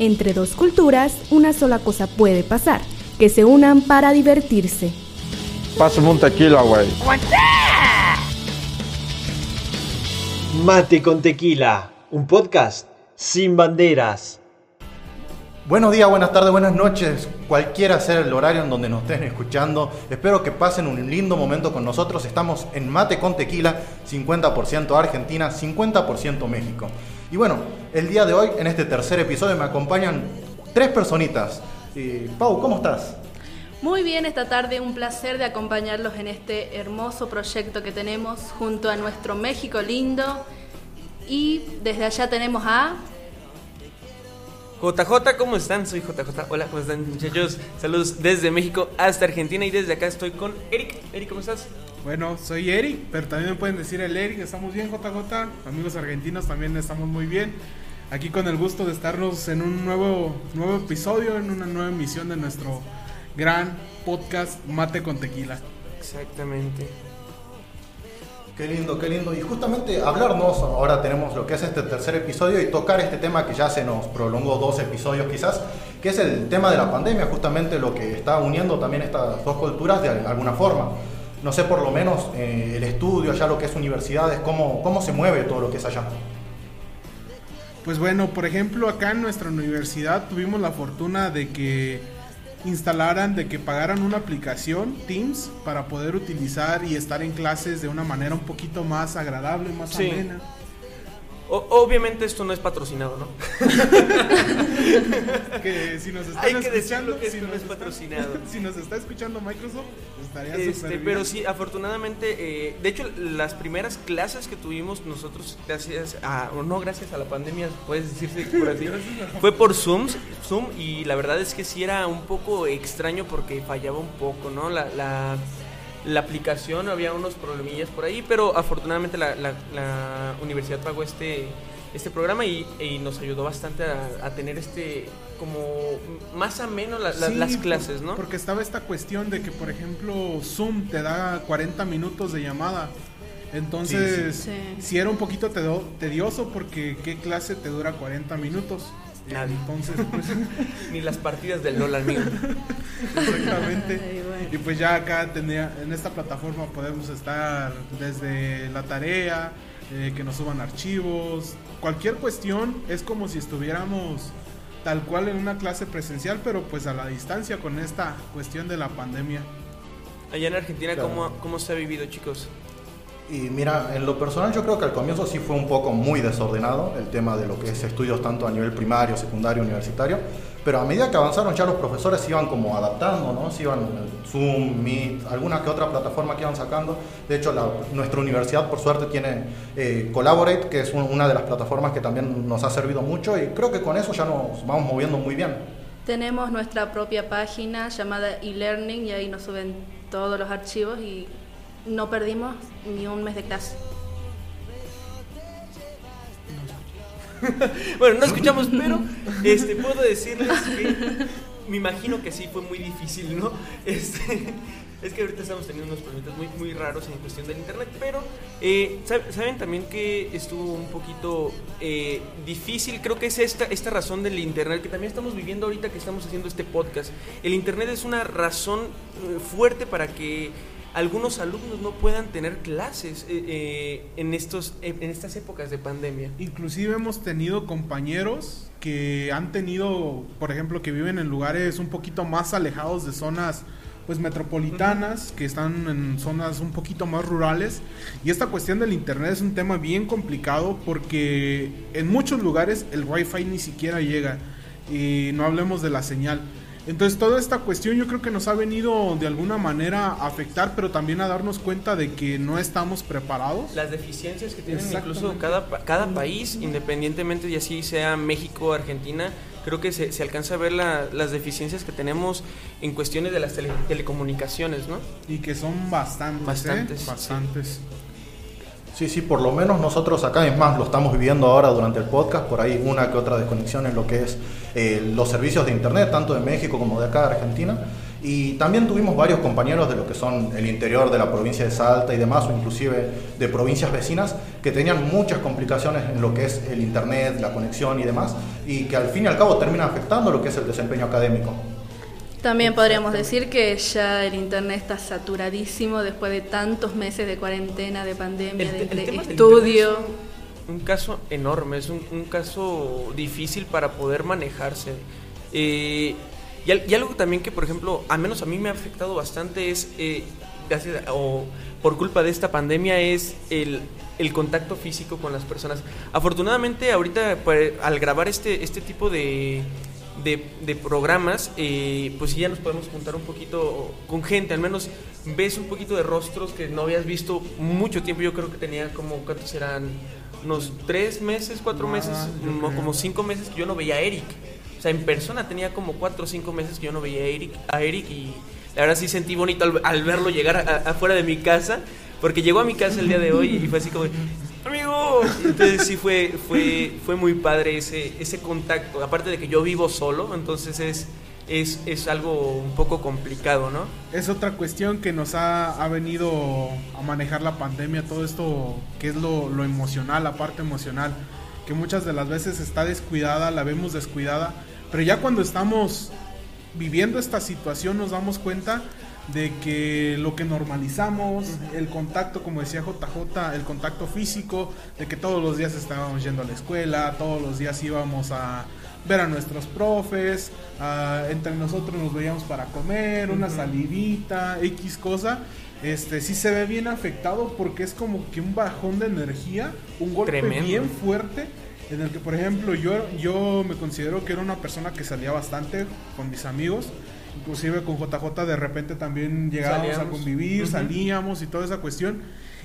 Entre dos culturas, una sola cosa puede pasar, que se unan para divertirse. Pásame un tequila, güey. Mate con tequila, un podcast sin banderas. Buenos días, buenas tardes, buenas noches, cualquiera sea el horario en donde nos estén escuchando. Espero que pasen un lindo momento con nosotros. Estamos en Mate con Tequila, 50% Argentina, 50% México. Y bueno, el día de hoy, en este tercer episodio, me acompañan tres personitas. Pau, ¿cómo estás? Muy bien esta tarde, un placer de acompañarlos en este hermoso proyecto que tenemos junto a nuestro México lindo. Y desde allá tenemos a... JJ, ¿cómo están? Soy JJ. Hola, ¿cómo están muchachos? Saludos desde México hasta Argentina y desde acá estoy con Eric. Eric, ¿cómo estás? Bueno, soy Eric, pero también me pueden decir el Eric, estamos bien JJ, amigos argentinos también estamos muy bien. Aquí con el gusto de estarnos en un nuevo, nuevo episodio, en una nueva emisión de nuestro gran podcast Mate con Tequila. Exactamente. Qué lindo, qué lindo. Y justamente hablarnos, ahora tenemos lo que es este tercer episodio y tocar este tema que ya se nos prolongó dos episodios quizás, que es el tema de la pandemia, justamente lo que está uniendo también estas dos culturas de alguna forma. No sé por lo menos eh, el estudio, allá lo que es universidades, cómo, cómo se mueve todo lo que es allá. Pues bueno, por ejemplo, acá en nuestra universidad tuvimos la fortuna de que instalaran, de que pagaran una aplicación, Teams, para poder utilizar y estar en clases de una manera un poquito más agradable, más Sí. amena. O- obviamente esto no es patrocinado, ¿no? Que si nos están Hay que escuchando, que si esto no nos es está- patrocinado. si nos está escuchando Microsoft, estaría Este, bien. pero sí, afortunadamente, eh, de hecho, las primeras clases que tuvimos nosotros, gracias a, o no gracias a la pandemia, puedes decirse por así, fue por Zoom, Zoom, y la verdad es que sí era un poco extraño porque fallaba un poco, ¿no? La, la, la aplicación, había unos problemillas por ahí, pero afortunadamente la, la- la universidad pagó este este programa y, y nos ayudó bastante a, a tener este como más ameno la- la- Sí, las por- clases, ¿no? Porque estaba esta cuestión de que, por ejemplo, Zoom te da 40 minutos de llamada. Entonces, Sí, sí. sí era un poquito tedo- tedioso porque ¿qué clase te dura 40 minutos? Nadie. Entonces, pues, Ni las partidas del LOL, amigo. exactamente. Ay, bueno. Y pues ya acá tenía, en esta plataforma podemos estar desde la tarea, eh, que nos suban archivos, cualquier cuestión es como si estuviéramos tal cual en una clase presencial, pero pues a la distancia con esta cuestión de la pandemia. Allá en Argentina, Claro. ¿cómo, ¿cómo se ha vivido, chicos? Y mira, en lo personal yo creo que al comienzo sí fue un poco muy desordenado el tema de lo que es estudios tanto a nivel primario, secundario, universitario, pero a medida que avanzaron ya los profesores se iban como adaptando, ¿no? Se iban eh, Zoom, Meet, alguna que otra plataforma que iban sacando. De hecho, la- nuestra universidad por suerte tiene eh, Collaborate, que es un- una de las plataformas que también nos ha servido mucho y creo que con eso ya nos vamos moviendo muy bien. Tenemos nuestra propia página llamada eLearning y ahí nos suben todos los archivos y no perdimos ni un mes de clase. Bueno, no escuchamos, pero este, puedo decirles que me imagino que sí fue muy difícil, ¿no? Este, es que ahorita estamos teniendo unos problemas muy, muy raros en cuestión del internet, pero eh, sab- saben también que estuvo un poquito eh, difícil, creo que es esta, esta razón del internet que también estamos viviendo ahorita que estamos haciendo este podcast. El internet es una razón eh, fuerte para que algunos alumnos no puedan tener clases eh, eh, en, estos, en estas épocas de pandemia. Inclusive hemos tenido compañeros que han tenido, por ejemplo, que viven en lugares un poquito más alejados de zonas pues metropolitanas, que están en zonas un poquito más rurales. Y esta cuestión del internet es un tema bien complicado porque en muchos lugares el wifi ni siquiera llega. Y no hablemos de la señal. Entonces toda esta cuestión yo creo que nos ha venido de alguna manera a afectar, pero también a darnos cuenta de que no estamos preparados. las deficiencias que tienen incluso cada, cada país, independientemente de así sea México o Argentina, creo que se, se alcanza a ver la- las deficiencias que tenemos en cuestiones de las tele- telecomunicaciones, ¿no? Y que son bastantes, Bastantes, ¿eh? Bastantes. Sí, sí, por lo menos nosotros acá, es más, lo estamos viviendo ahora durante el podcast, por ahí una que otra desconexión en lo que es eh, los servicios de Internet, tanto de México como de acá de Argentina. Y también tuvimos varios compañeros de lo que son el interior de la provincia de Salta y demás, o inclusive de provincias vecinas, que tenían muchas complicaciones en lo que es el internet, la conexión y demás, y que al fin y al cabo terminan afectando lo que es el desempeño académico. También podríamos decir que ya el internet está saturadísimo después de tantos meses de cuarentena, de pandemia, El- de, el estudio. es un, un caso enorme, es un, un caso difícil para poder manejarse. Eh, y, y algo también que, por ejemplo, al menos a mí me ha afectado bastante es, eh, gracias o por culpa de esta pandemia, es el, el contacto físico con las personas. Afortunadamente, ahorita pues, al grabar este, este tipo de, de, de programas, eh, pues sí ya nos podemos juntar un poquito con gente, al menos ves un poquito de rostros que no habías visto mucho tiempo, yo creo que tenía como, ¿cuántos eran? Unos tres meses, cuatro Ah, meses, creo. como cinco meses que yo no veía a Eric. O sea, en persona tenía como cuatro o cinco meses que yo no veía a Eric, a Eric y la verdad sí sentí bonito al, al verlo llegar a- afuera de mi casa, porque llegó a mi casa el día de hoy y fue así como, Entonces sí fue, fue, fue muy padre ese, ese contacto. Aparte de que yo vivo solo, entonces es, es, es algo un poco complicado, ¿no? Es otra cuestión que nos ha, ha venido a manejar la pandemia, todo esto que es lo, lo emocional, la parte emocional, que muchas de las veces está descuidada, la vemos descuidada, pero ya cuando estamos viviendo esta situación nos damos cuenta de que lo que normalizamos, el contacto, como decía JJ, el contacto físico, de que todos los días estábamos yendo a la escuela, todos los días íbamos a ver a nuestros profes, a- entre nosotros nos veíamos para comer, una salidita, X cosa, este sí se ve bien afectado porque es como que un bajón de energía, un golpe Tremendo. bien fuerte en el que por ejemplo yo yo me considero que era una persona que salía bastante con mis amigos inclusive con JJ de repente también llegábamos a Salíamos. convivir Ujú. salíamos y toda esa cuestión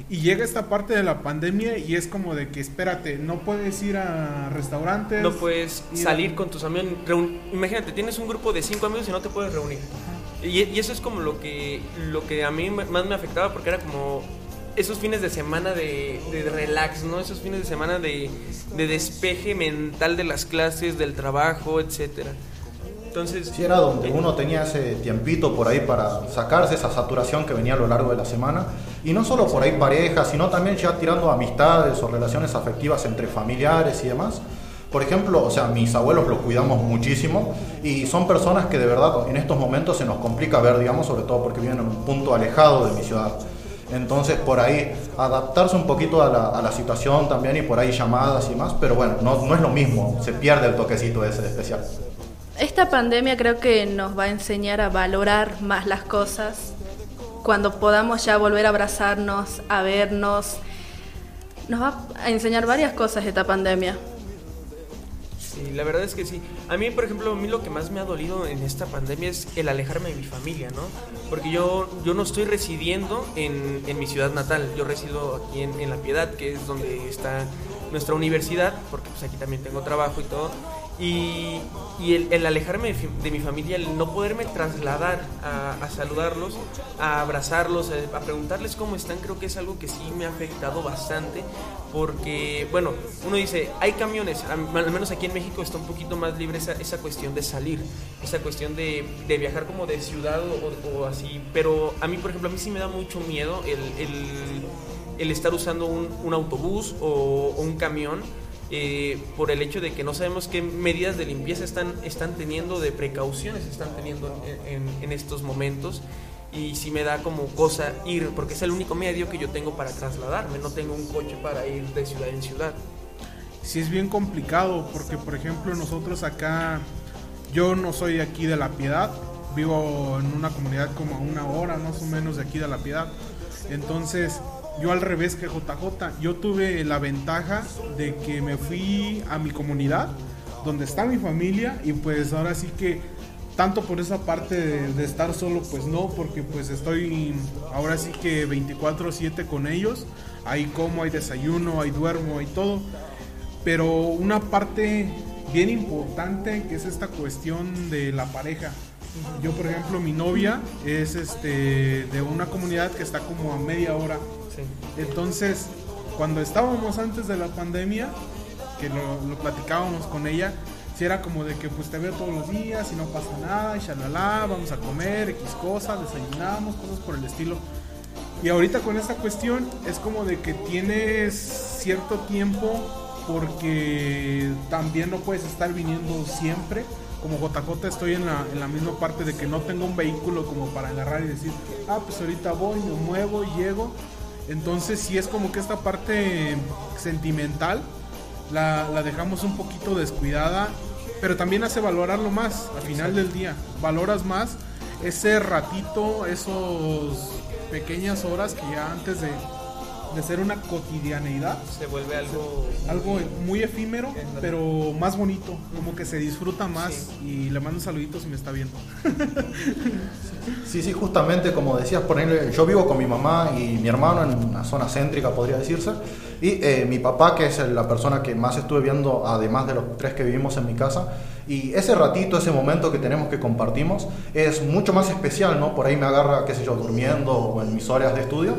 y llega esta parte de la pandemia y es como de que espérate no puedes ir a restaurantes No puedes ir a- salir con tus amigos. Imagínate, tienes un grupo de cinco amigos y no te puedes reunir. Y, y eso es como lo que, lo que a mí más me afectaba porque era como esos fines de semana de, de relax, ¿no? Esos fines de semana de, de despeje mental de las clases, del trabajo, etcétera. Entonces, Sí, era donde uno tenía ese tiempito por ahí para sacarse esa saturación que venía a lo largo de la semana. Y no solo por ahí parejas, sino también ya tirando amistades o relaciones afectivas entre familiares y demás. Por ejemplo, o sea, mis abuelos los cuidamos muchísimo y son personas que de verdad en estos momentos se nos complica ver, digamos, sobre todo porque viven en un punto alejado de mi ciudad. Entonces, por ahí, adaptarse un poquito a la, a la situación también y por ahí llamadas y más, pero bueno, no, no es lo mismo, se pierde el toquecito ese especial. Esta pandemia creo que nos va a enseñar a valorar más las cosas cuando podamos ya volver a abrazarnos, a vernos. Nos va a enseñar varias cosas esta pandemia. Sí, la verdad es que sí. A mí, por ejemplo, a mí lo que más me ha dolido en esta pandemia es el alejarme de mi familia, ¿no? Porque yo, yo no estoy residiendo en, en mi ciudad natal, yo resido aquí en, en La Piedad, que es donde está nuestra universidad, porque pues aquí también tengo trabajo y todo. Y, el, el alejarme de, de mi familia, el no poderme trasladar a, saludarlos, a abrazarlos, a, a preguntarles cómo están, creo que es algo que sí me ha afectado bastante. Porque, bueno, uno dice, hay camiones, al menos aquí en México está un poquito más libre esa, esa cuestión de salir, esa cuestión de, de viajar como de ciudad o, así. Pero a mí, por ejemplo, a mí sí me da mucho miedo el, el, el estar usando un, autobús o un camión eh, por el hecho de que no sabemos qué medidas de limpieza están, están teniendo, de precauciones están teniendo en, estos momentos. Y sí me da como cosa ir, porque es el único medio que yo tengo para trasladarme, no tengo un coche para ir de ciudad en ciudad. sí es bien complicado porque por ejemplo nosotros acá yo no soy aquí de la piedad vivo en una comunidad como a una hora más o menos de aquí de la piedad entonces yo al revés que JJ yo tuve la ventaja de que me fui a mi comunidad donde está mi familia y pues ahora sí que tanto por esa parte de, estar solo pues no porque pues estoy ahora sí que 24/7 con ellos ahí como hay desayuno hay duermo hay todo pero una parte bien importante que es esta cuestión de la pareja. Yo, por ejemplo, mi novia es este de una comunidad que está como a media hora. Entonces, cuando estábamos antes de la pandemia, que lo, lo platicábamos con ella, si era como de que pues te veo todos los días y no pasa nada, y shalala, vamos a comer, X cosas, desayunamos, cosas por el estilo. Y ahorita con esta cuestión es como de que tienes cierto tiempo porque también no puedes estar viniendo siempre. Como JJ estoy en la, en la misma parte de que no tengo un vehículo como para agarrar y decir, ah, pues ahorita voy, me muevo y llego. Entonces sí es como que esta parte sentimental la, la dejamos un poquito descuidada, pero también hace valorarlo más al final del día. Valoras más ese ratito, esos pequeñas horas que ya antes de, de ser una cotidianeidad Se vuelve algo... algo muy efímero, pero más bonito, como que se disfruta más. Y le mando un saludito si me está viendo. Sí, sí, justamente como decías, ponerle, yo vivo con mi mamá y mi hermano en una zona céntrica, podría decirse, y eh, mi papá, que es la persona que más estuve viendo, además de los tres que vivimos en mi casa, y ese ratito, ese momento que tenemos que compartimos, es mucho más especial, ¿no? Por ahí me agarra, qué sé yo, durmiendo o en mis horas de estudio,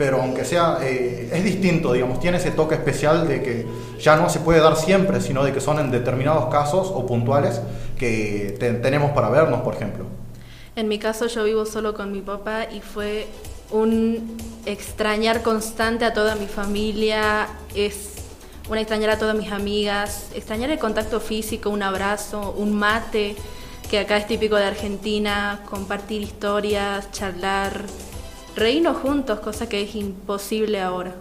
pero aunque sea, eh, es distinto, digamos, tiene ese toque especial de que ya no se puede dar siempre, sino de que son en determinados casos o puntuales que te- tenemos para vernos, por ejemplo. En mi caso yo vivo solo con mi papá y fue un extrañar constante a toda mi familia, es un extrañar a todas mis amigas, extrañar el contacto físico, un abrazo, un mate, que acá es típico de Argentina, compartir historias, charlar, reírnos juntos, cosa que es imposible ahora.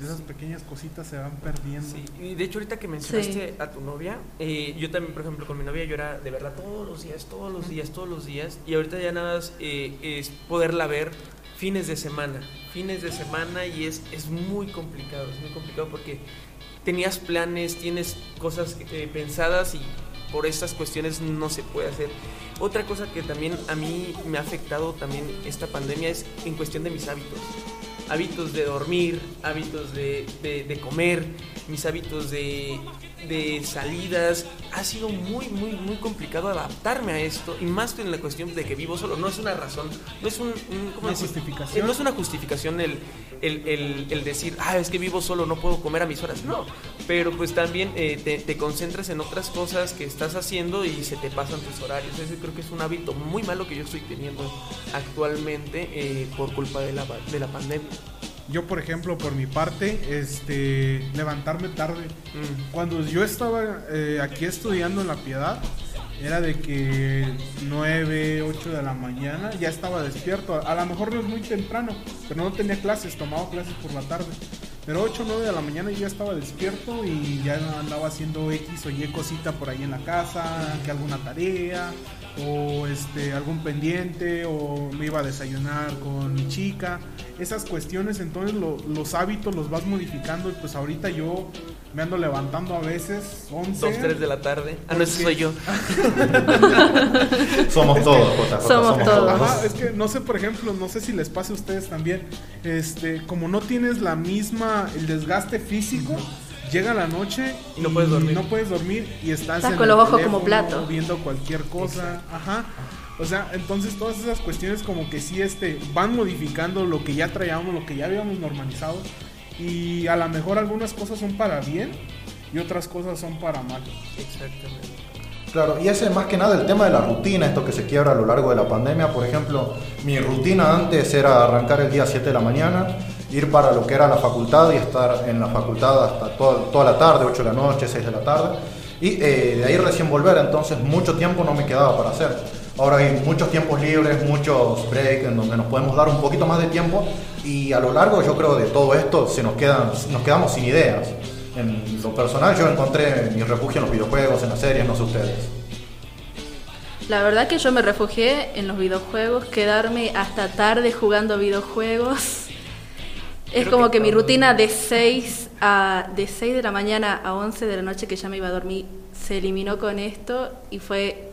Esas pequeñas cositas se van perdiendo. Sí, y de hecho ahorita que mencionaste a tu novia, eh, yo también, por ejemplo, con mi novia yo era de verla todos los días, todos los días, todos los días, y ahorita ya nada más eh, es poderla ver fines de semana, fines de semana, y es, es muy complicado, es muy complicado porque tenías planes, tienes cosas eh, pensadas y por estas cuestiones no se puede hacer. Otra cosa que también a mí me ha afectado también esta pandemia es en cuestión de mis hábitos hábitos de dormir, hábitos de, de- comer, mis hábitos de, de salidas. Ha sido muy, muy, muy complicado adaptarme a esto y más en la cuestión de que vivo solo. No es una razón, no es un, un- ¿cómo Una decir? justificación. No es una justificación el, el, el- el decir, ah, es que vivo solo, no puedo comer a mis horas. No, pero pues también eh, te, te concentras en otras cosas que estás haciendo y se te pasan tus horarios. Ese creo que es un hábito muy malo que yo estoy teniendo actualmente eh, por culpa de la, de la pandemia. Yo, por ejemplo, por mi parte, este, levantarme tarde. Mm. Cuando yo estaba eh, aquí estudiando en La Piedad, era de que 9, 8 de la mañana ya estaba despierto. A lo mejor no es muy temprano, pero no tenía clases, tomaba clases por la tarde. Pero 8 o 9 de la mañana ya estaba despierto y ya andaba haciendo X o Y cosita por ahí en la casa, que alguna tarea, o este algún pendiente, o me iba a desayunar con mi chica. Esas cuestiones, entonces lo- los hábitos los vas modificando y pues ahorita yo me ando levantando a veces 11. 2, 3 de la tarde. Ah, no, ese soy yo. Somos todos, JJ, Somos todos. Ajá, es que no sé, por ejemplo, no sé si les pase a ustedes también, este, como no tienes la misma, el desgaste físico, llega la noche Y no puedes dormir. no puedes dormir y estás, Estás en con los ojos como plato. viendo cualquier cosa, ajá. O sea, entonces todas esas cuestiones como que sí este van modificando lo que ya traíamos, lo que ya habíamos normalizado y a lo mejor algunas cosas son para bien y otras cosas son para mal. Exactamente. Claro, y ese más que nada el tema de la rutina, esto que se quiebra a lo largo de la pandemia. Por ejemplo, mi rutina antes era arrancar el día 7 de la mañana, ir para lo que era la facultad y estar en la facultad hasta toda, toda la tarde, 8 de la noche, 6 de la tarde. Y eh, de ahí recién volver, entonces mucho tiempo no me quedaba para hacer. Ahora hay muchos tiempos libres, muchos breaks en donde nos podemos dar un poquito más de tiempo y a lo largo yo creo de todo esto se nos, quedan, nos quedamos sin ideas. En lo personal yo encontré mi refugio en los videojuegos, en las series, no sé ustedes. La verdad que yo me refugié en los videojuegos, quedarme hasta tarde jugando videojuegos. Es Creo como que que mi rutina de 6 a de 6 de la mañana a 11 de la noche que ya me iba a dormir se eliminó con esto y fue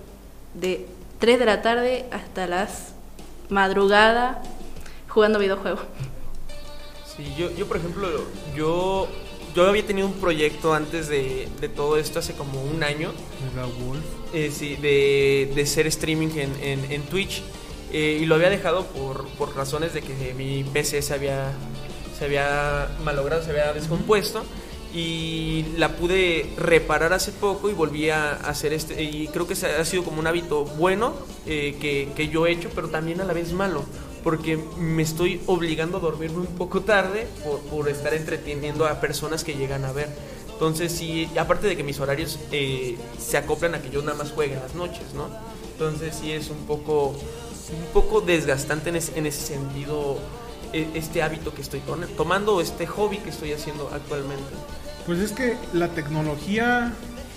de 3 de la tarde hasta las madrugada jugando videojuegos. Sí, yo, yo por ejemplo, yo, yo había tenido un proyecto antes de, de todo esto, hace como un año, eh, sí, de, de ser streaming en, en, en Twitch. eh, y lo había dejado por, por razones de que mi PC se había, se había malogrado, se había descompuesto. y la pude reparar hace poco y volví a hacer este y creo que ha sido como un hábito bueno eh, que, que, yo he hecho pero también a la vez malo porque me estoy obligando a dormirme un poco tarde por, por estar entreteniendo a personas que llegan a ver entonces sí aparte de que mis horarios eh, se acoplan a que yo nada más juegue en las noches no entonces sí es un poco un poco desgastante en ese, en ese sentido este hábito que estoy tomando, este hobby que estoy haciendo actualmente. Pues es que la tecnología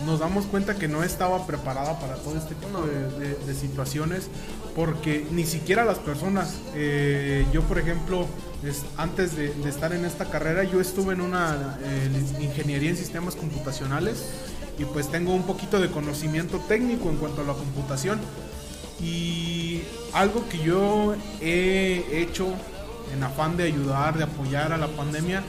nos damos cuenta que no estaba preparada para todo este tipo de, situaciones porque ni siquiera las personas, eh, yo por ejemplo, antes de, estar en esta carrera, yo estuve en una eh, ingeniería en sistemas computacionales y pues tengo un poquito de conocimiento técnico en cuanto a la computación y algo que yo he hecho en afán de ayudar, de apoyar a la pandemia,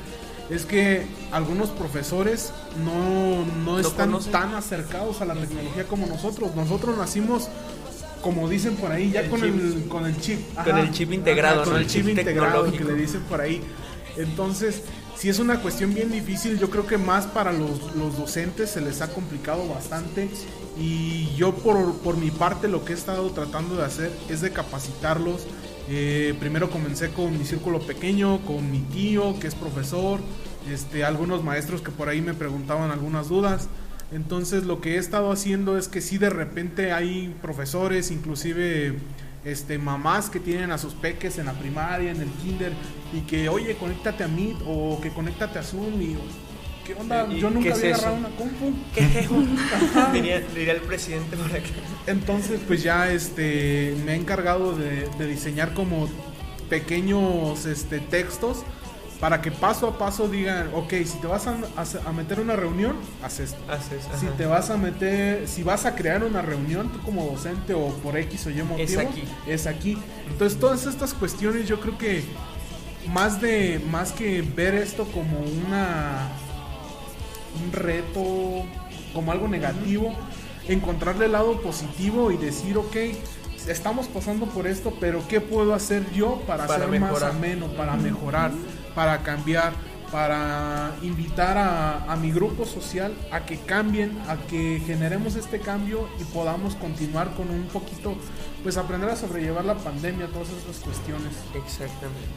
es que algunos profesores no, no están tan acercados a la tecnología como nosotros. Nosotros nacimos, como dicen por ahí, ya con, el, con el chip. con el chip integrado, con el chip, integrado que le dicen por ahí. Entonces, si es una cuestión bien difícil, yo creo que más para los, los docentes se les ha complicado bastante y yo por, por mi parte lo que he estado tratando de hacer es de capacitarlos, eh, primero comencé con mi círculo pequeño, con mi tío que es profesor, este, algunos maestros que por ahí me preguntaban algunas dudas. Entonces lo que he estado haciendo es que si de repente hay profesores, inclusive este, mamás que tienen a sus peques en la primaria, en el kinder, y que, oye, conéctate a Meet o que conéctate a Zoom y ¿qué onda? Yo nunca había agarrado una compu. ¿Qué diría, diría, el presidente por aquí. Entonces, pues ya este, me he encargado de, diseñar como pequeños este, textos para que paso a paso digan, ok, si te vas a, a, meter una reunión, haz esto. si te vas a meter, si vas a crear una reunión, tú como docente o por X o Y motivo, es aquí. Es aquí. Entonces, todas estas cuestiones yo creo que más de, más que ver esto como una un reto, como algo negativo, encontrarle el lado positivo y decir, ok, estamos pasando por esto, pero ¿qué puedo hacer yo para, ser más ameno, para mejorar, para cambiar? Para invitar a, mi grupo social a que cambien, a que generemos este cambio y podamos continuar con un poquito, pues aprender a sobrellevar la pandemia, todas esas cuestiones. Exactamente.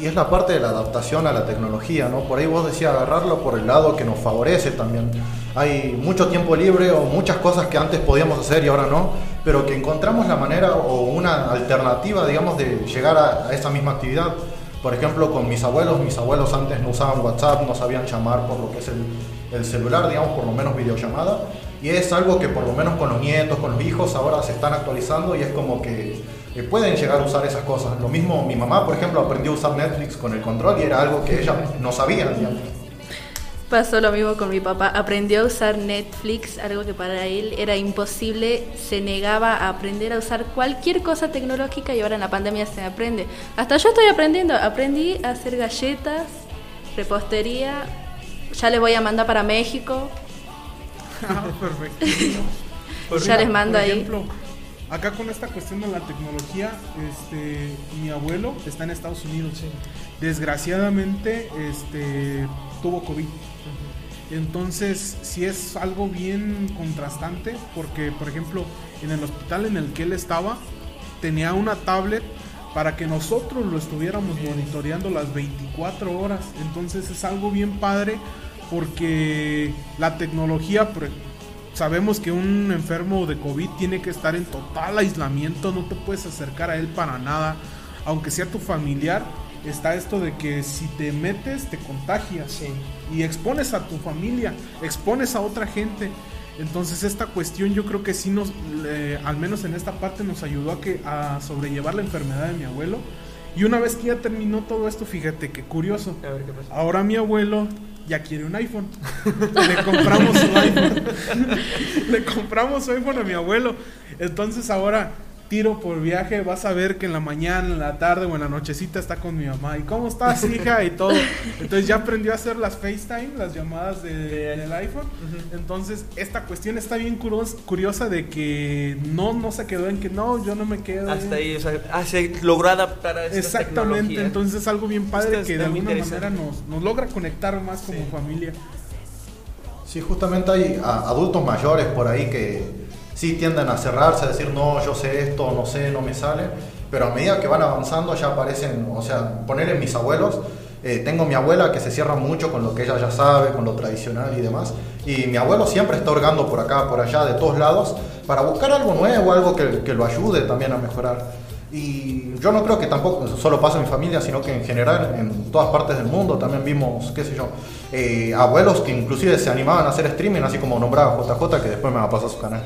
Y es la parte de la adaptación a la tecnología, ¿no? Por ahí vos decías agarrarlo por el lado que nos favorece también. Hay mucho tiempo libre o muchas cosas que antes podíamos hacer y ahora no, pero que encontramos la manera o una alternativa, digamos, de llegar a esa misma actividad. Por ejemplo, con mis abuelos, mis abuelos antes no usaban WhatsApp, no sabían llamar por lo que es el, celular, digamos, por lo menos videollamada. Y es algo que por lo menos con los nietos, con los hijos, ahora se están actualizando y es como que eh, pueden llegar a usar esas cosas. Lo mismo mi mamá, por ejemplo, aprendió a usar Netflix con el control y era algo que ella no sabía. Digamos. Pasó lo mismo con mi papá. Aprendió a usar Netflix, algo que para él era imposible. Se negaba a aprender a usar cualquier cosa tecnológica y ahora en la pandemia se aprende. Hasta yo estoy aprendiendo. Aprendí a hacer galletas, repostería. Ya les voy a mandar para México. Perfecto. ya les mando ahí. Acá con esta cuestión de la tecnología, este, mi abuelo está en Estados Unidos. Desgraciadamente, este, tuvo COVID. Entonces, sí es algo bien contrastante, porque, por ejemplo, en el hospital en el que él estaba, tenía una tablet para que nosotros lo estuviéramos monitoreando las 24 horas. Entonces es algo bien padre porque la tecnología, sabemos que un enfermo de COVID tiene que estar en total aislamiento, no te puedes acercar a él para nada, aunque sea tu familiar. Está esto de que si te metes te contagias y expones a tu familia, expones a otra gente. Entonces esta cuestión yo creo que sí nos, al menos en esta parte nos ayudó a, que, a sobrellevar la enfermedad de mi abuelo. Y una vez que ya terminó todo esto, fíjate qué curioso. Ahora mi abuelo ya quiere un iPhone. Le compramos su iPhone. Le compramos su iPhone a mi abuelo. Entonces ahora tiro por viaje, vas a ver que en la mañana, en la tarde o en la nochecita está con mi mamá. ¿Y cómo estás, hija? Y todo. Entonces ya aprendió a hacer las FaceTime, las llamadas de, del iPhone. Entonces esta cuestión está bien curiosa de que no, no se quedó en que no, yo no me quedo. Hasta ahí, o sea, ah, se logró adaptar a esta Exactamente, entonces es algo bien padre que de alguna manera nos, nos logra conectar más como familia. Sí, justamente hay a- adultos mayores por ahí que sí tienden a cerrarse, a decir, no, yo sé esto, no sé, no me sale, pero a medida que van avanzando ya aparecen, o sea, ponerle mis abuelos, eh, tengo mi abuela que se cierra mucho con lo que ella ya sabe, con lo tradicional y demás, y mi abuelo siempre está hurgando por acá, por allá, de todos lados, para buscar algo nuevo, algo que, que lo ayude también a mejorar. Y yo no creo que tampoco solo pasa en mi familia, sino que en general en todas partes del mundo también vimos, qué sé yo, eh, abuelos que inclusive se animaban a hacer streaming, así como nombraba JJ, que después me va a pasar su canal.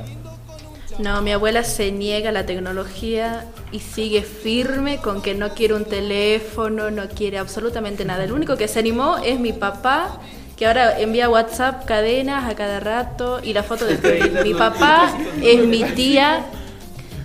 No, mi abuela se niega a la tecnología y sigue firme con que no quiere un teléfono, no quiere absolutamente nada. El único que se animó es mi papá, que ahora envía WhatsApp cadenas a cada rato y la foto de Piolín. Mi papá es mi tía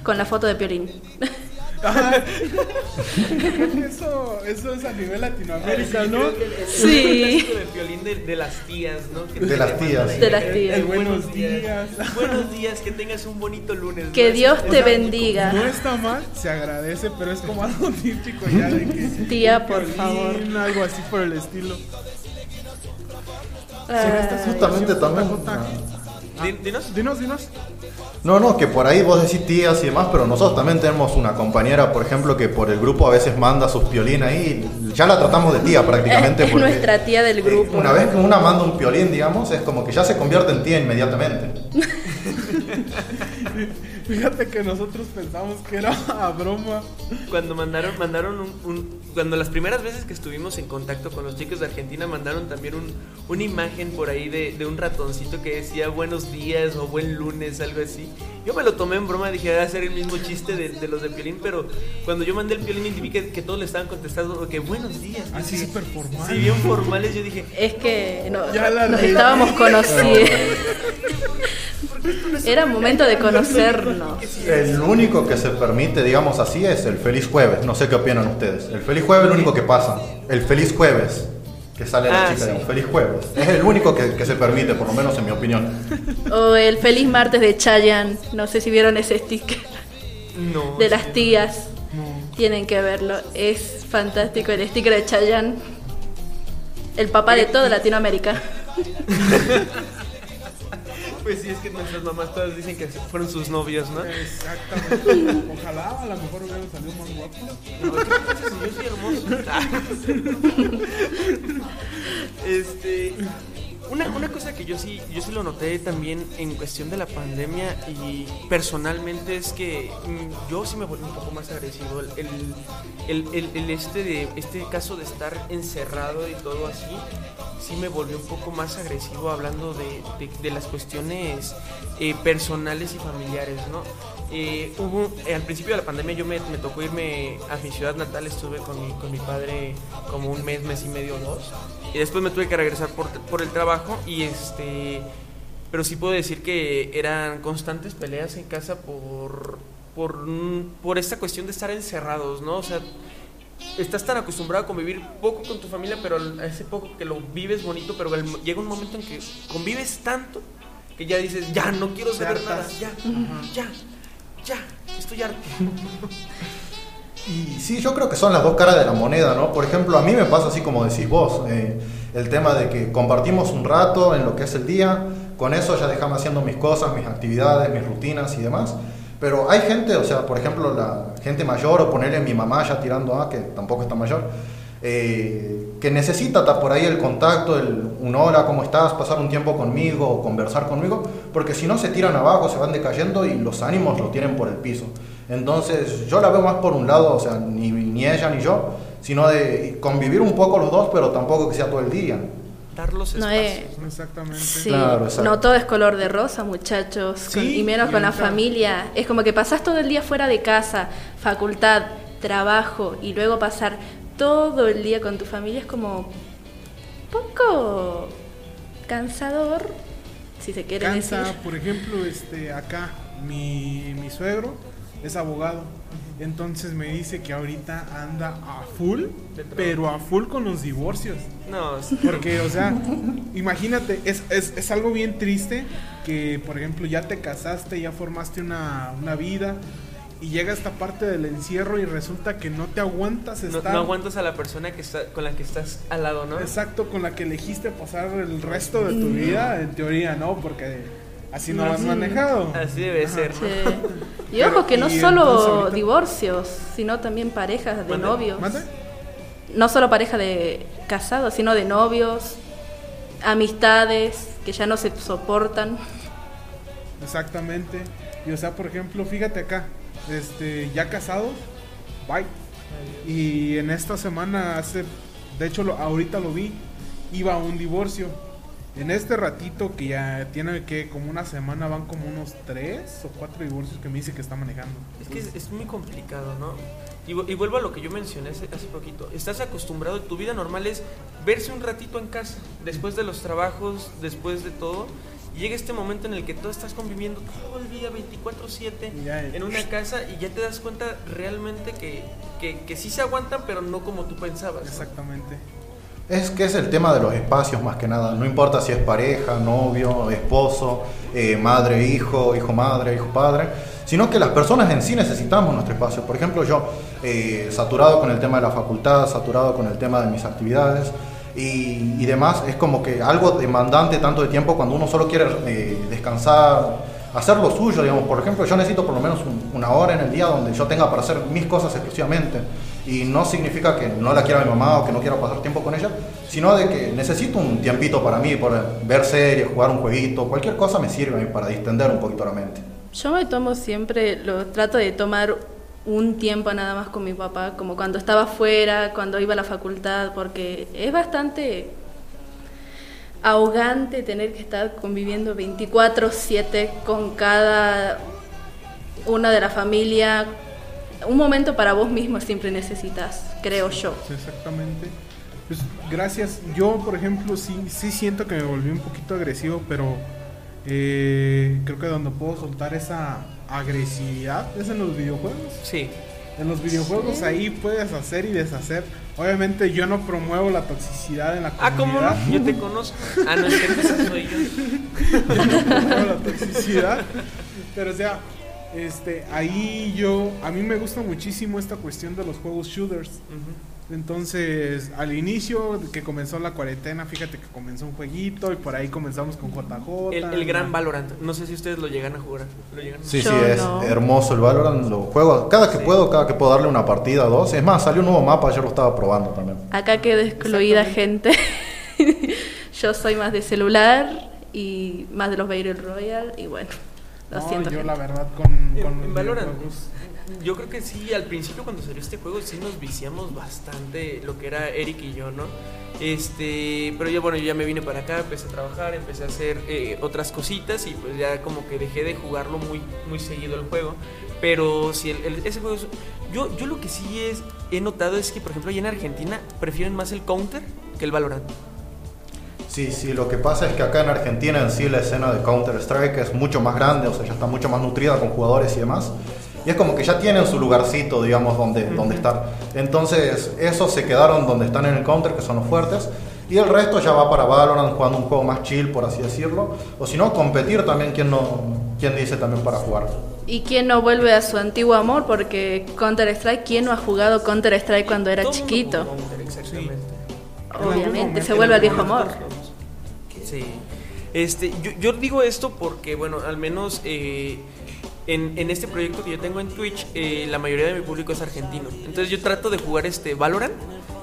con la foto de Piolín. eso, eso es a nivel Latinoamérica, ¿no? Sí. el violín de, las tías, ¿no? De las tías. De las el- tías. Buenos días. Buenos días, que tengas un bonito lunes. Que Dios o te sea, bendiga. No está mal, se agradece, pero es como algo típico ya de que... Tía, por favor. Algo así por el estilo. Ah, Justamente también. Dinos. Dinos, dinos. No, no, que por ahí vos decís tías y demás, pero nosotros también tenemos una compañera, por ejemplo, que por el grupo a veces manda sus piolín ahí. y Ya la tratamos de tía prácticamente. Es porque, nuestra tía del eh, grupo. Una vez que una manda un piolín, digamos, es como que ya se convierte en tía inmediatamente. Fíjate que nosotros pensamos que era a broma. Cuando mandaron, mandaron un, un- Cuando las primeras veces que estuvimos en contacto con los chicos de Argentina, mandaron también un, una imagen por ahí de, de un ratoncito que decía buenos días o buen lunes, algo así. Yo me lo tomé en broma, dije, va a ser el mismo chiste de, de los de Piolín, pero cuando yo mandé el Piolín y vi que, que todos le estaban contestando que buenos días. Así Dije, súper formal. Sí, bien formales, yo dije, Es que no, Ya la nos estábamos conociendo. Era momento de conocernos. El único que se permite, digamos así, es el feliz jueves. No sé qué opinan ustedes. El feliz jueves es lo único que pasa. El feliz jueves. Que sale la Ah, chica, sí. digamos, feliz jueves. Es el único que, que se permite, por lo menos en mi opinión. O el feliz martes de Chayanne. No sé si vieron ese sticker no. de las tías. Tienen que verlo. Es fantástico el sticker de Chayanne. El papá de toda Latinoamérica. Pues sí, es que nuestras mamás todas dicen que fueron sus novios, ¿no? Exactamente. Ojalá a lo mejor hubiera salido más guapo. Yo soy hermoso. este. Una, una cosa que yo sí, yo sí lo noté también en cuestión de la pandemia y personalmente es que mm, yo sí me volví un poco más agresivo. El, el, el- el este, de, este caso de estar encerrado y todo así, sí me volvió un poco más agresivo hablando de, de- las cuestiones eh, personales y familiares, ¿no? Eh, hubo, eh, al principio de la pandemia yo me, me tocó irme a mi ciudad natal, estuve con mi, con mi padre como un mes, mes y medio, dos. Y después me tuve que regresar por, por el trabajo y este... Pero sí puedo decir que eran constantes peleas en casa por, por, por esta cuestión de estar encerrados, ¿no? Sea, estás tan acostumbrado a convivir poco con tu familia, pero a ese poco que lo vives bonito, pero el- llega un momento en que convives tanto que ya dices, ya no quiero saber nada, ya, ya, ya, estoy harto. Y sí, yo creo que son las dos caras de la moneda, ¿no? Por ejemplo, a mí me pasa así como decís vos, eh, el tema de que compartimos un rato en lo que es el día, con eso ya dejamos haciendo mis cosas, mis actividades, mis rutinas y demás. Pero hay gente, o sea, por ejemplo, la gente mayor o ponerle mi mamá ya tirando a, que tampoco está mayor, eh, que necesita estar por ahí el contacto, el un hola, ¿cómo estás? Pasar un tiempo conmigo conversar conmigo, porque si no se tiran abajo, se van decayendo y los ánimos lo tienen por el piso. Entonces yo la veo más por un lado, o sea, ni, ni ella ni yo, sino de convivir un poco los dos, pero tampoco que sea todo el día. Los No espacios. es. Exactamente. Sí, Claro, exacto. no todo es color de rosa, muchachos, con- Sí, y menos con la familia. Es como que pasás todo el día fuera de casa, facultad, trabajo, y luego pasar todo el día con tu familia es como poco cansador, si se quiere Cansa, decir. por ejemplo, este acá, mi, mi suegro es abogado. Entonces me dice que ahorita anda a full, pero a full con los divorcios. No, es- Porque, o sea, imagínate, es, es, es algo bien triste que, por ejemplo, ya te casaste, ya formaste una, una vida y llega esta parte del encierro y resulta que no te aguantas No, estar no aguantas a la persona que está, con la que estás al lado, ¿no? exacto con la que elegiste pasar el resto de tu vida, en teoría, ¿no? Porque así no lo has manejado. Así debe ser. Y ojo que no solo ahorita- divorcios, sino también parejas de ¿Mande? novios. ¿Mande? No solo pareja de casados, sino de novios, amistades que ya no se soportan. Exactamente. Y o sea, por ejemplo, fíjate acá, este, ya casado, bye. Y en esta semana hace, de hecho lo- ahorita lo vi, iba a un divorcio. En este ratito que ya tiene que como una semana van como unos tres o cuatro divorcios que me dice que está manejando. Es que es, es muy complicado, ¿no? Y, vu- y vuelvo a lo que yo mencioné hace, hace poquito. Estás acostumbrado, tu vida normal es verse un ratito en casa, después de los trabajos, después de todo. Y llega este momento en el que tú estás conviviendo todo el día 24/7 Y ya, en una casa y ya te das cuenta realmente que, que, que sí se aguantan, pero no como tú pensabas. ¿no? Es que es el tema de los espacios más que nada. No importa si es pareja, novio, esposo, eh, madre, hijo, hijo, madre, hijo, padre. Sino que las personas en sí necesitamos nuestro espacio. Por ejemplo, yo, eh, saturado con el tema de la facultad, saturado con el tema de mis actividades y, y demás, es como que algo demandante tanto de tiempo cuando uno solo quiere eh, descansar, hacer lo suyo, digamos. Por ejemplo, yo necesito por lo menos un- una hora en el día donde yo tenga para hacer mis cosas exclusivamente. Y no significa que no la quiera mi mamá o que no quiera pasar tiempo con ella, sino de que necesito un tiempito para mí, por ver series, jugar un jueguito, cualquier cosa me sirve a mí para distender un poquito la mente. Yo me tomo siempre, lo trato de tomar un tiempo nada más con mi papá, como cuando estaba fuera, cuando iba a la facultad, porque es bastante ahogante tener que estar conviviendo 24/7 con cada una de la familia. Un momento para vos mismo siempre necesitas, creo yo. Exactamente. Pues gracias. Yo, por ejemplo, sí, sí siento que me volví un poquito agresivo, pero eh, creo que donde puedo soltar esa agresividad es en los videojuegos. Sí. En los videojuegos ahí puedes hacer y deshacer. Obviamente yo no promuevo la toxicidad en la Ah, ¿cómo no? comunidad. Yo te conozco. Ah, no, es que soy yo. yo no promuevo la toxicidad. Pero o sea, este, ahí yo, a mí me gusta muchísimo esta cuestión de los juegos shooters. Entonces, al inicio que comenzó la cuarentena, fíjate que comenzó un jueguito y por ahí comenzamos con JJ. El, el gran Valorant. No sé si ustedes lo llegan a jugar. ¿Lo llegan a Sí, Yo sí, es no. hermoso el Valorant, lo juego cada que Sí. puedo, cada que puedo darle una partida o dos. Es más, salió un nuevo mapa, yo lo estaba probando también. Acá queda excluida gente. yo soy más de celular y más de los Battle Royale y bueno, lo No, siento. yo gente. la verdad con, En- con en Valorant, videojuegos. Yo creo que sí, al principio cuando salió este juego sí nos viciamos bastante lo que era Eric y yo, ¿no? Este, pero yo bueno, yo ya me vine para acá, empecé a trabajar, empecé a hacer eh, otras cositas y pues ya como que dejé de jugarlo muy, muy seguido el juego. Pero si el, el- ese juego es- yo, yo lo que sí es, he notado es que por ejemplo allá en Argentina prefieren más el counter que el Valorant. Sí, sí, lo que pasa es que acá en Argentina en sí la escena de Counter-Strike es mucho más grande, o sea, ya está mucho más nutrida con jugadores y demás. Y es como que ya tienen su lugarcito, digamos, donde, donde estar. Entonces, esos se quedaron donde están en el Counter, que son los fuertes. Y el resto ya va para Valorant jugando un juego más chill, por así decirlo. O si no, competir también, quien no, quien dice también para jugar. ¿Y quién no vuelve a su antiguo amor? Porque Counter-Strike, ¿quién no ha jugado Counter-Strike cuando era chiquito? Counter, exactamente. Obviamente, se vuelve al viejo amor. Este, yo, digo esto porque, bueno, al menos eh, en, en este proyecto que yo tengo en Twitch, eh, la mayoría de mi público es argentino. Entonces yo trato de jugar este Valorant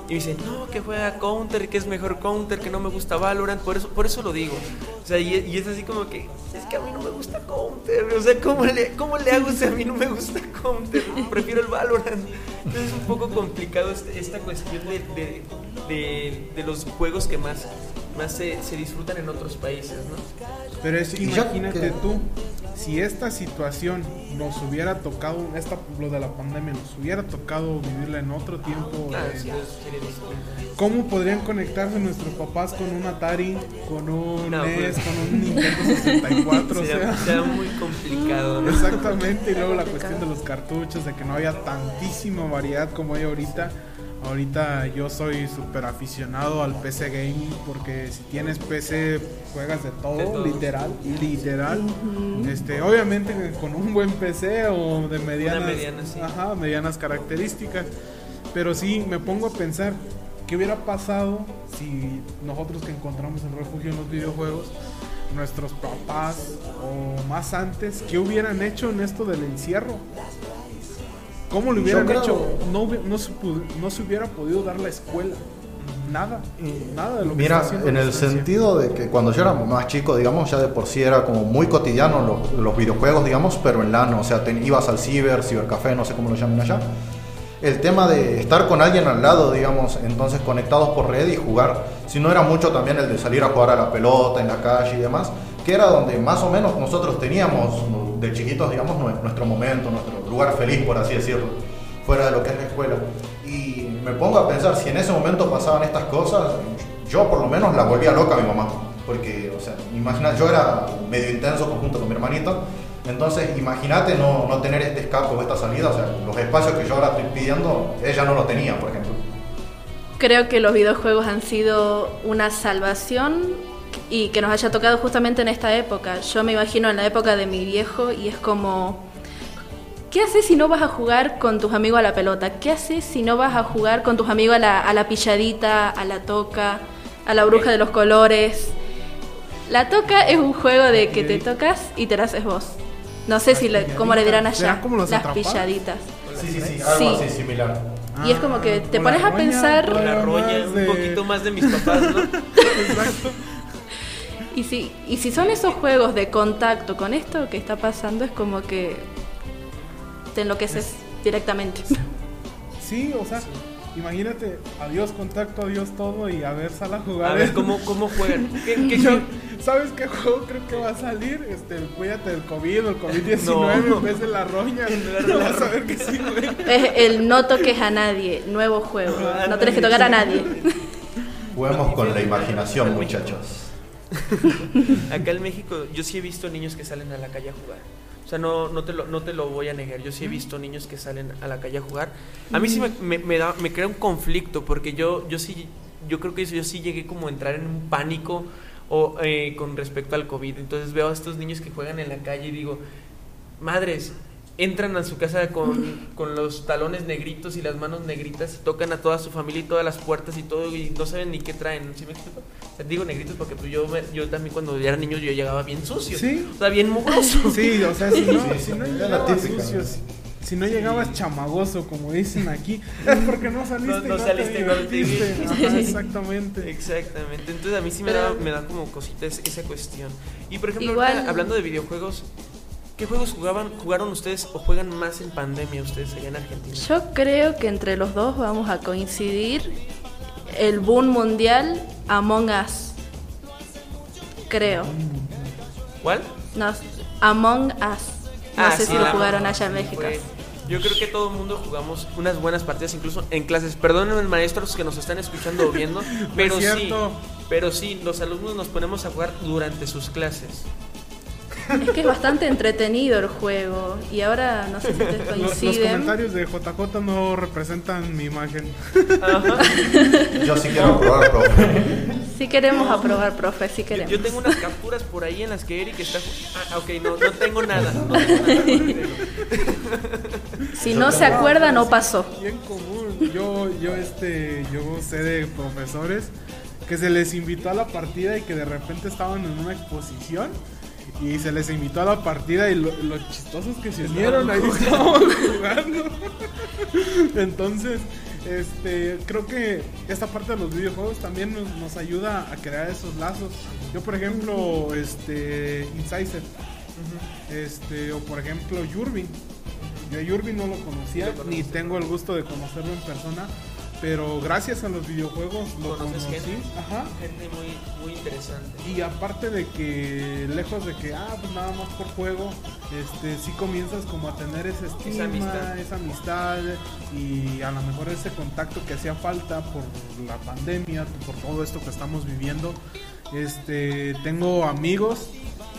y me dicen, no, que juega Counter, que es mejor Counter, que no me gusta Valorant, por eso, por eso lo digo. O sea, y, es así como que, es que a mí no me gusta Counter, o sea, ¿cómo le, cómo le hago si a mí no me gusta Counter? Prefiero el Valorant. Entonces es un poco complicado este- esta cuestión de, de- de los juegos que más, más se, se disfrutan en otros países, ¿no? Pero es imagínate que- tú, si esta situación nos hubiera tocado, esta, lo de la pandemia, nos hubiera tocado vivirla en otro tiempo, Ah, eh. ¿cómo podrían conectarse nuestros papás con un Atari, con un No, NES, pues. con un Nintendo 64? o Sería, sea, sería muy complicado, ¿no? Exactamente, y luego la cuestión de los cartuchos, de que no había tantísima variedad como hay ahorita. Ahorita yo soy súper aficionado al PC gaming porque si tienes PC juegas de todo, De todo. literal, literal. Este, obviamente con un buen PC o de medianas, mediana, sí. ajá, medianas características. Pero sí me pongo a pensar qué hubiera pasado si nosotros que encontramos el refugio en los videojuegos, nuestros papás o más antes, qué hubieran hecho en esto del encierro. ¿Cómo lo hubieran creo- hecho? No, no, se no se hubiera podido dar la escuela. Nada. Nada de lo que Mira, está en el sentido de que cuando yo era más chico, digamos, ya de por sí era como muy cotidiano los, los videojuegos, digamos, pero en LAN, o sea, te ibas al ciber, cibercafé, no sé cómo lo llaman allá. El tema de estar con alguien al lado, digamos, entonces conectados por red y jugar, si no era mucho también el de salir a jugar a la pelota en la calle y demás, que era donde más o menos nosotros teníamos de chiquitos, digamos, nue- nuestro momento, nuestro lugar feliz, por así decirlo, fuera de lo que es la escuela. Y me pongo a pensar, si en ese momento pasaban estas cosas, yo por lo menos la volvía loca a mi mamá. Porque, o sea, imagina, yo era medio intenso junto con mi hermanito. Entonces, imagínate no, no tener este escape o esta salida. O sea, los espacios que yo ahora estoy pidiendo, ella no lo tenía, por ejemplo. Creo que los videojuegos han sido una salvación y que nos haya tocado justamente en esta época. Yo me imagino en la época de mi viejo y es como, ¿qué haces si no vas a jugar con tus amigos a la pelota? ¿Qué haces si no vas a jugar con tus amigos a la, a la pilladita, a la toca, a la bruja de los colores? La toca es un juego de que te tocas y te la haces vos. No sé si le, cómo le dirán ¿Será allá, las atrapados? pilladitas. Sí, sí, sí, algo Sí. así similar. Y es como que te con la pones a roña, pensar- Con la roña, un poquito más de mis papás, ¿no? Exacto. Y si, y si son esos juegos de contacto con esto que está pasando, es como que te enloqueces directamente. Sí, o sea, imagínate, adiós contacto, adiós todo y a ver, sal a jugar. A ver, ¿cómo, cómo juegan? ¿Qué, qué- Yo- ¿Sabes qué juego creo que va a salir? Este, el cuídate del COVID el COVID-19 No. en vez de la roña. La Vas a ver que sí, güey. es el no toques a nadie, nuevo juego. No tenés que tocar a nadie. Juguemos con la imaginación, muchachos. Acá en México yo sí he visto niños que salen a la calle a jugar. O sea, no, no, te lo, no te lo voy a negar. Yo sí he visto niños que salen a la calle a jugar. A mí sí me, me, me da, me crea un conflicto porque yo, yo sí, yo creo que yo sí llegué como a entrar en un pánico o, eh, con respecto al COVID. Entonces veo a estos niños que juegan en la calle y digo, madres, entran a su casa con, con los talones negritos y las manos negritas y tocan a toda su familia y todas las puertas y todo y no saben ni qué traen. ¿Sí me explico? O sea, digo negritos porque pues, yo, me- yo también cuando era niño yo llegaba bien sucio. Sí. O sea, bien mugroso. Sí, o sea, si no, Sí, si no es la llegabas típica. sucio, si, si no llegabas chamagoso, como dicen aquí, es porque no saliste No- no no, saliste no te exactamente. Exactamente. Entonces a mí sí me da, me da como cosita es- esa cuestión. Y por ejemplo, Igual- ahorita, hablando de videojuegos, ¿qué juegos jugaban, jugaron ustedes o juegan más en pandemia ustedes allá en Argentina? Yo creo que entre los dos vamos a coincidir el boom mundial Among Us. Creo. ¿Cuál? No, Among Us. No Ah, sé sí, si lo jugaron allá en México. fue- Yo creo que todo el mundo jugamos unas buenas partidas, incluso en clases. Perdónenme, maestros que nos están escuchando o viendo, pero sí, pero sí, los alumnos nos ponemos a jugar durante sus clases. Es que es bastante entretenido el juego. Y ahora no sé si ustedes Los, los coinciden. comentarios de JJ no representan mi imagen. Ajá. Yo sí quiero probar, profe. Sí queremos aprobar, profe, sí Yo, queremos. yo tengo unas capturas por ahí en las que Eric está. ju- Ah, ok, no, no tengo nada. no tengo nada. Si no se acuerda, no pasó. Bien común. Yo, yo, este, yo sé de profesores que se les invitó a la partida y que de repente estaban en una exposición y se les invitó a la partida y lo- los chistosos que se unieron ahí estaban jugando. Entonces, este, creo que esta parte de los videojuegos también nos, nos ayuda a crear esos lazos. Yo, por ejemplo, este, Incisive, este, o por ejemplo, Yurbin. Yo a Yurbin no lo conocía, Sí ni tengo el gusto de conocerlo en persona, pero gracias a los videojuegos lo ¿Conoces conocí. gente? Ajá. Gente muy, muy interesante. Y aparte de que lejos de que, ah, pues nada más por juego, este, sí comienzas como a tener ese estima, amistad. esa amistad y a lo mejor ese contacto que hacía falta por la pandemia, por todo esto que estamos viviendo. Este, tengo amigos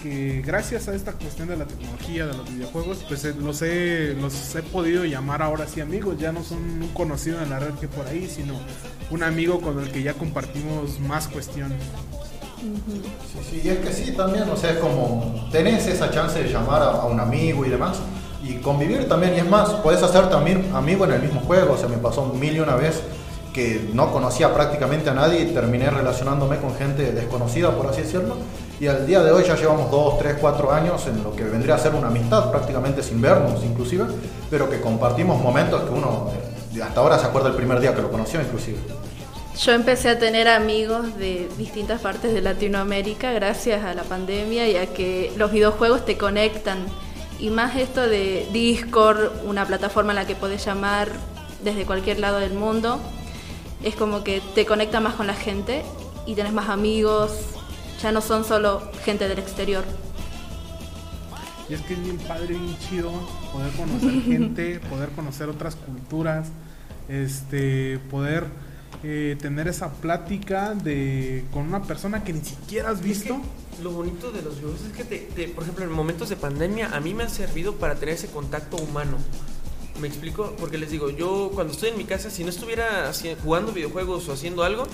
que gracias a esta cuestión de la tecnología, de los videojuegos, pues eh, los he, los he podido llamar ahora sí amigos. Ya no son un conocido en la red que por ahí, sino un amigo con el que ya compartimos más cuestiones. Sí, sí, y es que sí, también, o sea, es como tenés esa chance de llamar a, un amigo y demás, y convivir también, y es más, podés hacer también amigo en el mismo juego, o sea, me pasó mil y una vez que no conocía prácticamente a nadie y terminé relacionándome con gente desconocida, por así decirlo, y al día de hoy ya llevamos dos, tres, cuatro años en lo que vendría a ser una amistad, prácticamente sin vernos inclusive, pero que compartimos momentos que uno eh, hasta ahora se acuerda el primer día que lo conoció inclusive. Yo empecé a tener amigos de distintas partes de Latinoamérica gracias a la pandemia y a que los videojuegos te conectan. Y más esto de Discord, una plataforma en la que puedes llamar desde cualquier lado del mundo, es como que te conecta más con la gente y tenés más amigos, ya no son solo gente del exterior. Y es que es bien padre, bien chido poder conocer gente, poder conocer otras culturas, este, poder eh, tener esa plática de con una persona que ni siquiera has visto. Es que lo bonito de los videojuegos es que, te, te- por ejemplo, en momentos de pandemia, a mí me han servido para tener ese contacto humano. ¿Me explico? Porque les digo, yo cuando estoy en mi casa, si no estuviera jugando videojuegos o haciendo algo,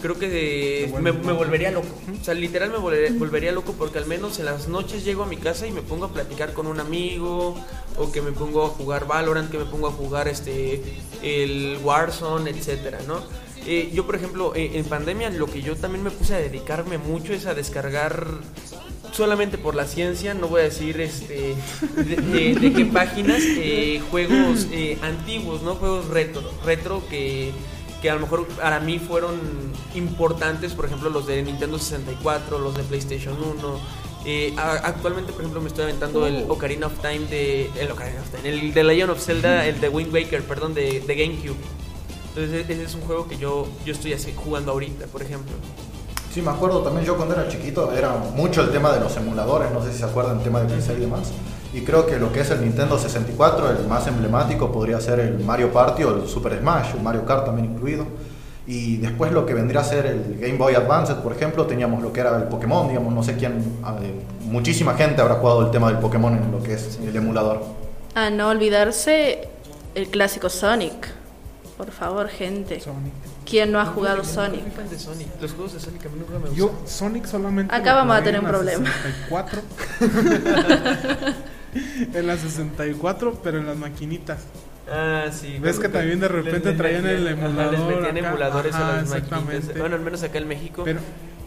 creo que Te me, volvería loco. O sea, literal me volvería, volvería loco porque al menos en las noches llego a mi casa y me pongo a platicar con un amigo, o que me pongo a jugar Valorant, que me pongo a jugar este el Warzone, etcétera, ¿no? Eh, yo, por ejemplo, eh, en pandemia lo que yo también me puse a dedicarme mucho es a descargar solamente por la ciencia, no voy a decir este de, de- de qué páginas, eh, juegos eh, antiguos, ¿no? Juegos retro, retro que, que a lo mejor para mí fueron importantes, por ejemplo los de Nintendo 64, los de PlayStation 1. Eh, actualmente, por ejemplo, me estoy aventando el Ocarina of Time de. El Ocarina of Time, el de Legend of Zelda, el de Wind Waker, perdón, de, de GameCube. Entonces, ese es un juego que yo, yo estoy así jugando ahorita, por ejemplo. Sí, me acuerdo también yo cuando era chiquito, era mucho el tema de los emuladores, no sé si se acuerdan, el tema de PC y demás. Y creo que lo que es el Nintendo 64, el más emblemático, podría ser el Mario Party o el Super Smash, el Mario Kart también incluido. Y después lo que vendría a ser el Game Boy Advance, por ejemplo, teníamos lo que era el Pokémon, digamos, no sé quién, eh, muchísima gente habrá jugado el tema del Pokémon en lo que es el emulador. A no olvidarse el clásico Sonic. Por favor, gente. Sonic. ¿Quién no ha jugado Yo Sonic? soy fan de Sonic. Los juegos de Sonic a mí nunca me Yo, gustan. Sonic solamente. Acá vamos a tener en un la problema. 64. en la 64, pero en las maquinitas. Ah, sí. ¿Ves que también de repente les traían el metían- ajá, emulador les metían acá? emuladores Ajá, a las exactamente. maquinitas. Bueno, al menos acá en México. Pero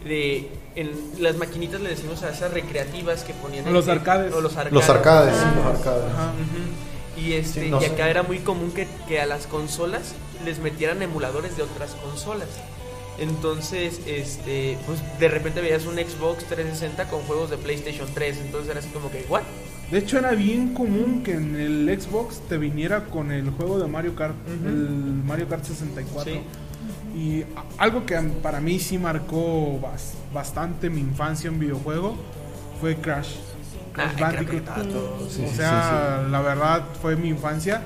de, en las maquinitas le decimos a esas recreativas que ponían. O los en- arcades. O los arcades. Los arcades, sí, Ah. los arcades. ajá. Ujú. Y, este, Sí, no y sé. acá era muy común que, que a las consolas les metieran emuladores de otras consolas. Entonces, este, pues de repente veías un Xbox 360 con juegos de PlayStation 3. Entonces era así como que, ¿what? De hecho, era bien común que en el Xbox te viniera con el juego de Mario Kart, Ujú. el Mario Kart 64. Sí. Y algo que para mí sí marcó bas- bastante mi infancia en videojuego fue Crash. Crash Ah, creo que Bandicoot. Sí, o sí, sea, la verdad fue mi infancia.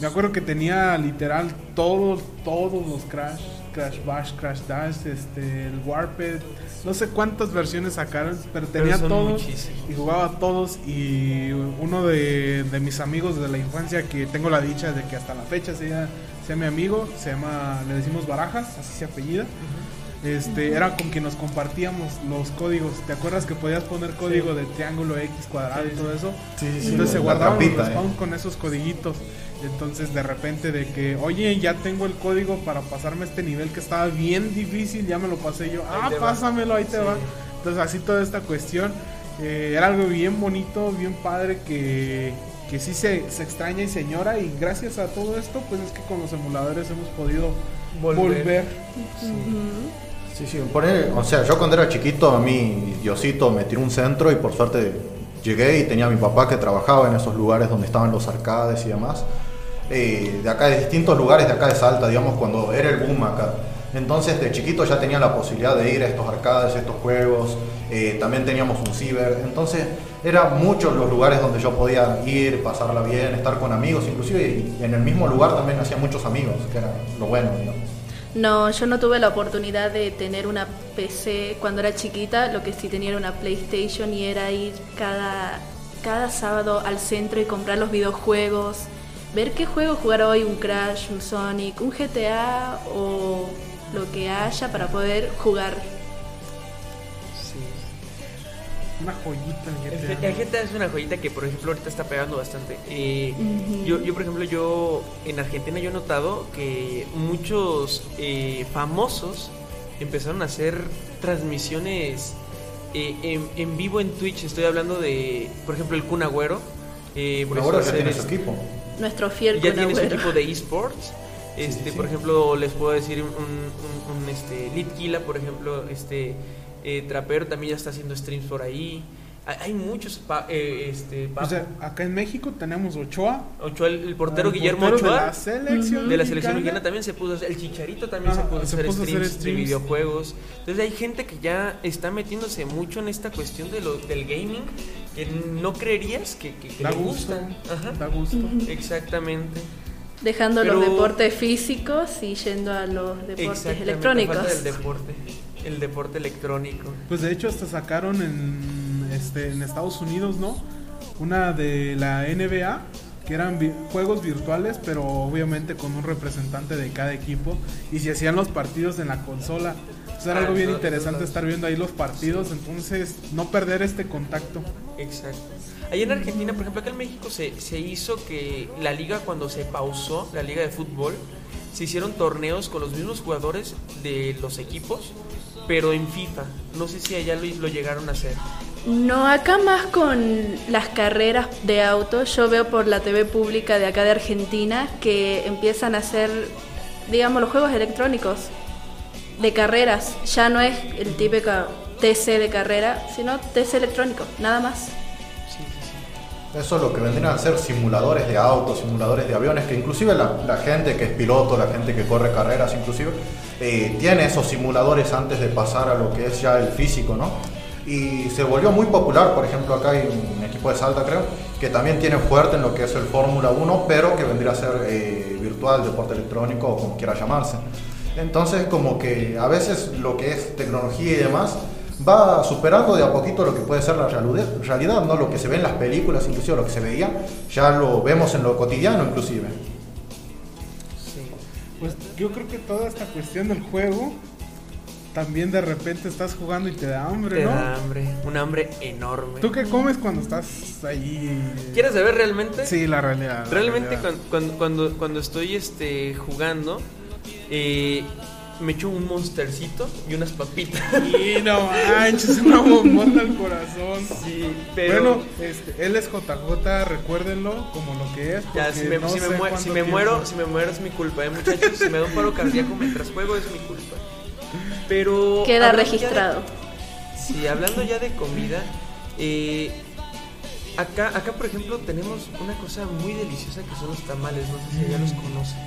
Me acuerdo que tenía literal todos, todos los Crash, Crash Bash, Crash Dash, este, el Warped, no sé cuántas versiones sacaron, pero tenía todos muchísimos. y jugaba a todos y uno de, de mis amigos de la infancia que tengo la dicha de que hasta la fecha sea, sea mi amigo, se llama, le decimos Barajas, así se apellida. Este, era con quien nos compartíamos los códigos. ¿Te acuerdas que podías poner código de triángulo X cuadrado y todo eso? Sí, sí, sí, Entonces se guardaban los eh. con esos codiguitos. Entonces de repente de que, oye, ya tengo el código para pasarme este nivel que estaba bien difícil, ya me lo pasé yo. Ah, pásamelo, ahí te Sí. va. Entonces así toda esta cuestión eh, era algo bien bonito, bien padre que, que sí se, se extraña y se añora y gracias a todo esto pues es que con los emuladores hemos podido Volver. volver. Sí, sí, poner- o sea, yo cuando era chiquito, a mí Diosito me tiró un centro y por suerte llegué y tenía a mi papá que trabajaba en esos lugares donde estaban los arcades y demás. Eh, de acá, de distintos lugares de acá de Salta, digamos, cuando era el boom acá. Entonces, de chiquito ya tenía la posibilidad de ir a estos arcades, estos juegos. eh, también teníamos un ciber. Entonces, eran muchos los lugares donde yo podía ir, pasarla bien, estar con amigos, inclusive y en el mismo lugar también hacía muchos amigos, que era lo bueno, digamos. No, yo no tuve la oportunidad de tener una PC cuando era chiquita, lo que sí tenía era una PlayStation y era ir cada, cada sábado al centro y comprar los videojuegos, ver qué juego jugar hoy, un Crash, un Sonic, un GTA o lo que haya para poder jugar. Sí. Una joyita el GTA. el GTA es una joyita que, por ejemplo, ahorita está pegando bastante. Eh, yo, yo, por ejemplo, yo en Argentina yo he notado que muchos eh, famosos empezaron a hacer transmisiones eh, en, en vivo en Twitch. Estoy hablando de, por ejemplo, el Kun Agüero. Eh, ahora ya tiene su este- equipo. Nuestro fiel ya tiene su equipo de esports. Este, sí, sí. por ejemplo, les puedo decir un, un, un, este Litkila, por ejemplo, este eh, Trapero también ya está haciendo streams por ahí. Hay, muchos pa- eh, este O sea, acá en México tenemos Ochoa. Ochoa, el, el portero el Guillermo portero Ochoa De la selección, de la selección mexicana. también se puso el Chicharito también se Ajá, puso a se hacer, puso a hacer streams de streams. videojuegos. Entonces hay gente que ya está metiéndose mucho en esta cuestión de lo, del gaming que no creerías que, que, que Da le gusto. gusta. Ajá. Da gusto. Exactamente. Dejando Pero- los deportes físicos y yendo a los deportes electrónicos. El deporte, el deporte electrónico. Pues de hecho hasta sacaron en, este, en Estados Unidos, ¿no? Una de la NBA, que eran vi- juegos virtuales, pero obviamente con un representante de cada equipo. Y se hacían los partidos en la consola. Pues era Ah, algo bien interesante estar viendo ahí los partidos, entonces no perder este contacto. Exacto. Allá en Argentina, por ejemplo, acá en México se, se hizo que la liga cuando se pausó, la liga de fútbol, se hicieron torneos con los mismos jugadores de los equipos, pero en FIFA. No sé si allá lo, lo llegaron a hacer. No, acá más con las carreras de autos, yo veo por la TV pública de acá de Argentina que empiezan a hacer, digamos, los juegos electrónicos de carreras. Ya no es el típico TC de carrera, sino TC electrónico, nada más. Eso es lo que vendrían a ser simuladores de autos, simuladores de aviones, que inclusive la, la gente que es piloto, la gente que corre carreras inclusive, eh, tiene esos simuladores antes de pasar a lo que es ya el físico, ¿no? Y se volvió muy popular, por ejemplo, acá hay un equipo de Salta, creo, que también tiene fuerte en lo que es el Fórmula 1, pero que vendría a ser eh, virtual, deporte electrónico o como quiera llamarse. Entonces, como que a veces lo que es tecnología y demás va superando de a poquito lo que puede ser la realidad, ¿no? Lo que se ve en las películas, inclusive lo que se veía, ya lo vemos en lo cotidiano, inclusive. Pues yo creo que toda esta cuestión del juego, también de repente estás jugando y te da hambre, Te ¿no? da hambre, un hambre enorme. ¿Tú qué comes cuando estás ahí? ¿Quieres saber realmente? Sí, la realidad. la Realmente realidad. cuando, cuando, cuando, estoy este, jugando, eh, me echo un monstercito y unas papitas. Y no manches, una bombota al corazón. Sí, pero... Bueno, este, él es JJ, recuérdenlo como lo que es. Ya, porque si me, no si me si me muero, si me muero es mi culpa, eh, muchachos. Si me da un paro cardíaco mientras juego es mi culpa. Pero Queda ya de- registrado. sí, hablando ya de comida, eh, acá, acá por ejemplo tenemos una cosa muy deliciosa que son los tamales. No sé si ya los conocen.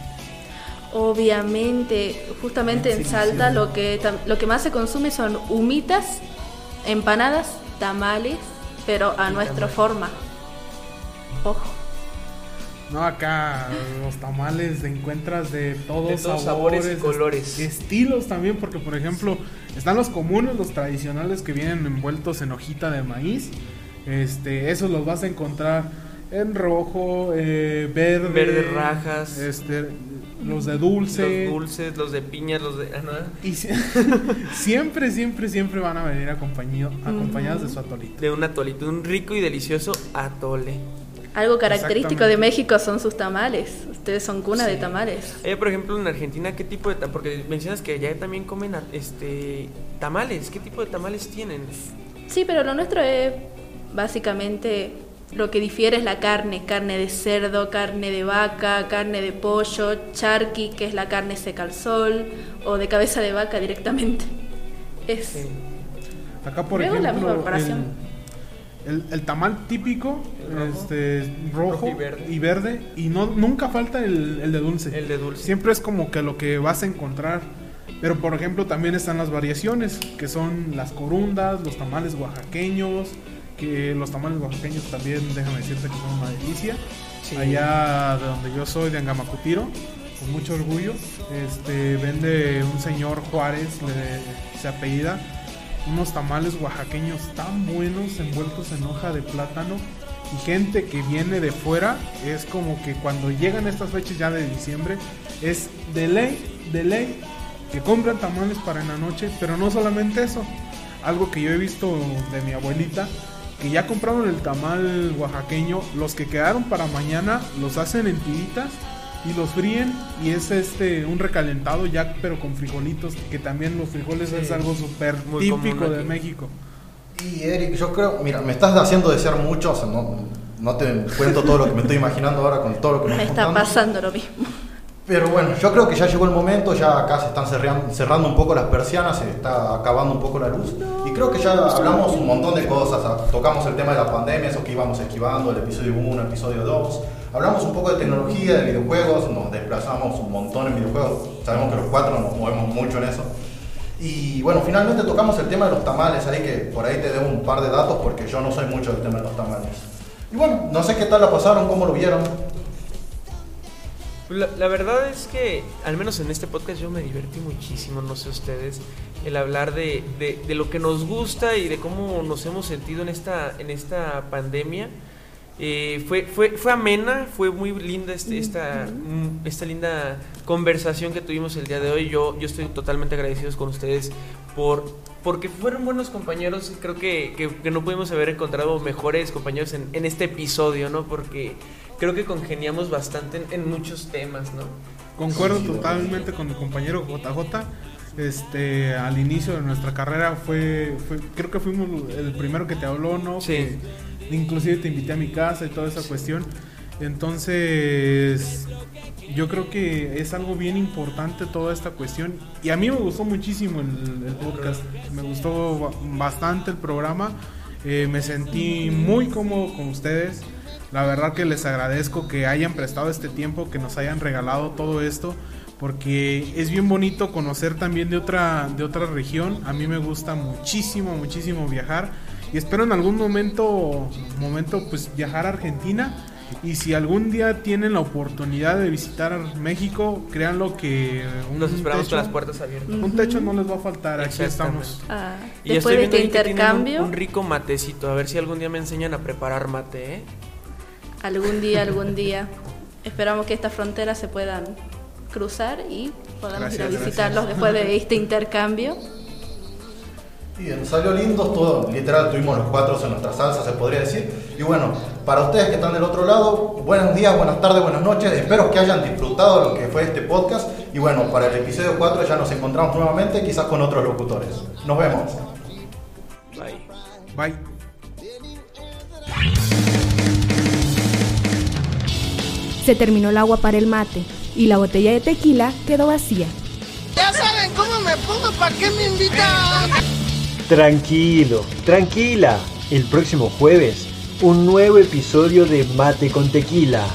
Obviamente, justamente en Salta lo que, lo que más se consume son humitas, empanadas, tamales, pero a nuestra forma. Ojo. No, acá los tamales encuentras de todos, De todos sabores y colores. Estilos también, porque por ejemplo, están los comunes, los tradicionales que vienen envueltos en hojita de maíz. Este, esos los vas a encontrar en rojo, eh, verde, Verde, rajas. este, los de dulce. Los dulces, los de piña, los de. ah, no, Y si- siempre, siempre, siempre van a venir acompañado, acompañados de su atolito. De un atolito, un rico y delicioso atole. Algo característico de México son sus tamales. Ustedes son cuna de Sí. tamales. Allá, por ejemplo, en Argentina, ¿qué tipo de tam- Porque mencionas que allá también comen este tamales. ¿Qué tipo de tamales tienen? Sí, pero lo nuestro es básicamente lo que difiere es la carne, carne de cerdo, carne de vaca, carne de pollo, charqui, que es la carne seca al sol, o de cabeza de vaca directamente. Es Sí. Acá, por Luego la ejemplo, misma preparación. el, el- el tamal típico, El rojo. este, rojo, y y, verde. verde. y no nunca falta el, el de dulce. El de dulce. Siempre es como que lo que vas a encontrar. Pero, por ejemplo, también están las variaciones, que son las corundas, los tamales oaxaqueños, que los tamales oaxaqueños también, déjame decirte que son una delicia. Sí. Allá de donde yo soy, de Angamacutiro, con mucho orgullo. Este vende un señor Juárez, le- se apellida, unos tamales oaxaqueños tan buenos envueltos en hoja de plátano. Y gente que viene de fuera es como que cuando llegan estas fechas ya de diciembre es de ley, de ley que compran tamales para en la noche, pero no solamente eso, algo que yo he visto de mi abuelita, que ya compraron el tamal oaxaqueño, los que quedaron para mañana los hacen en tiritas y los fríen y es este un recalentado ya pero con frijolitos, que también los frijoles Sí. es algo súper típico de. México. Y Eric, yo creo, mira, me estás haciendo desear mucho, o sea, no, no te cuento todo lo que me estoy imaginando ahora con todo lo que me Me está contando. pasando lo mismo. Pero bueno, yo creo que ya llegó el momento, ya acá se están cerrando, cerrando un poco las persianas, se está acabando un poco la luz. Y creo que ya hablamos un montón de cosas, ah, tocamos el tema de la pandemia, eso que íbamos esquivando, el episodio 1, el episodio 2. Hablamos un poco de tecnología, de videojuegos, nos desplazamos un montón en videojuegos, sabemos que los cuatro nos movemos mucho en eso. Y bueno, finalmente tocamos el tema de los tamales, ahí que por ahí te debo un par de datos porque yo no soy mucho del tema de los tamales. Y bueno, no sé qué tal la pasaron, cómo lo vieron. La, la verdad es que, al menos en este podcast, yo me divertí muchísimo, no sé ustedes, el hablar de, de- de lo que nos gusta y de cómo nos hemos sentido en esta, en esta pandemia. Eh, fue, fue, fue amena, fue muy linda este- esta, mm, esta linda conversación que tuvimos el día de hoy. Yo, yo estoy totalmente agradecido con ustedes por, porque fueron buenos compañeros. Creo que, que- que no pudimos haber encontrado mejores compañeros en, en este episodio, ¿no? Porque creo que congeniamos bastante en, en muchos temas, ¿no? Concuerdo Sí, totalmente con mi compañero JJ. Este, al inicio de nuestra carrera fue, fue- creo que fuimos el primero que te habló, ¿no? Sí. Que inclusive te invité a mi casa y toda esa cuestión. Entonces, yo creo que es algo bien importante toda esta cuestión. Y a mí me gustó muchísimo el, podcast. Me gustó ba- bastante el programa. Eh, me sentí muy cómodo con ustedes. La verdad que les agradezco que hayan prestado este tiempo, que nos hayan regalado todo esto, porque es bien bonito conocer también de otra, de otra región. A mí me gusta muchísimo, muchísimo viajar y espero en algún momento, momento pues viajar a Argentina. Y si algún día tienen la oportunidad de visitar México, créanlo que un Nos esperamos techo- con las puertas abiertas. Un techo no les va a faltar, aquí estamos. Ah, Y después de estoy viendo este ahí que tienen intercambio, Un, un rico matecito. A ver si algún día me enseñan a preparar mate, ¿eh? algún día, algún día, esperamos que estas fronteras se puedan cruzar y podamos ir a Gracias, visitarlos después de este intercambio. Bien, salió lindo, todo, literal, tuvimos los cuatro en nuestra salsa, se podría decir. Y bueno, para ustedes que están del otro lado, buenos días, buenas tardes, buenas noches. Espero que hayan disfrutado lo que fue este podcast. Y bueno, para el episodio 4 ya nos encontramos nuevamente, quizás con otros locutores. Nos vemos. Bye. Bye. Se terminó el agua para el mate y la botella de tequila quedó vacía. Ya saben cómo me pongo, ¿para qué me invitan? Tranquilo, tranquila. El próximo jueves, un nuevo episodio de Mate con Tequila.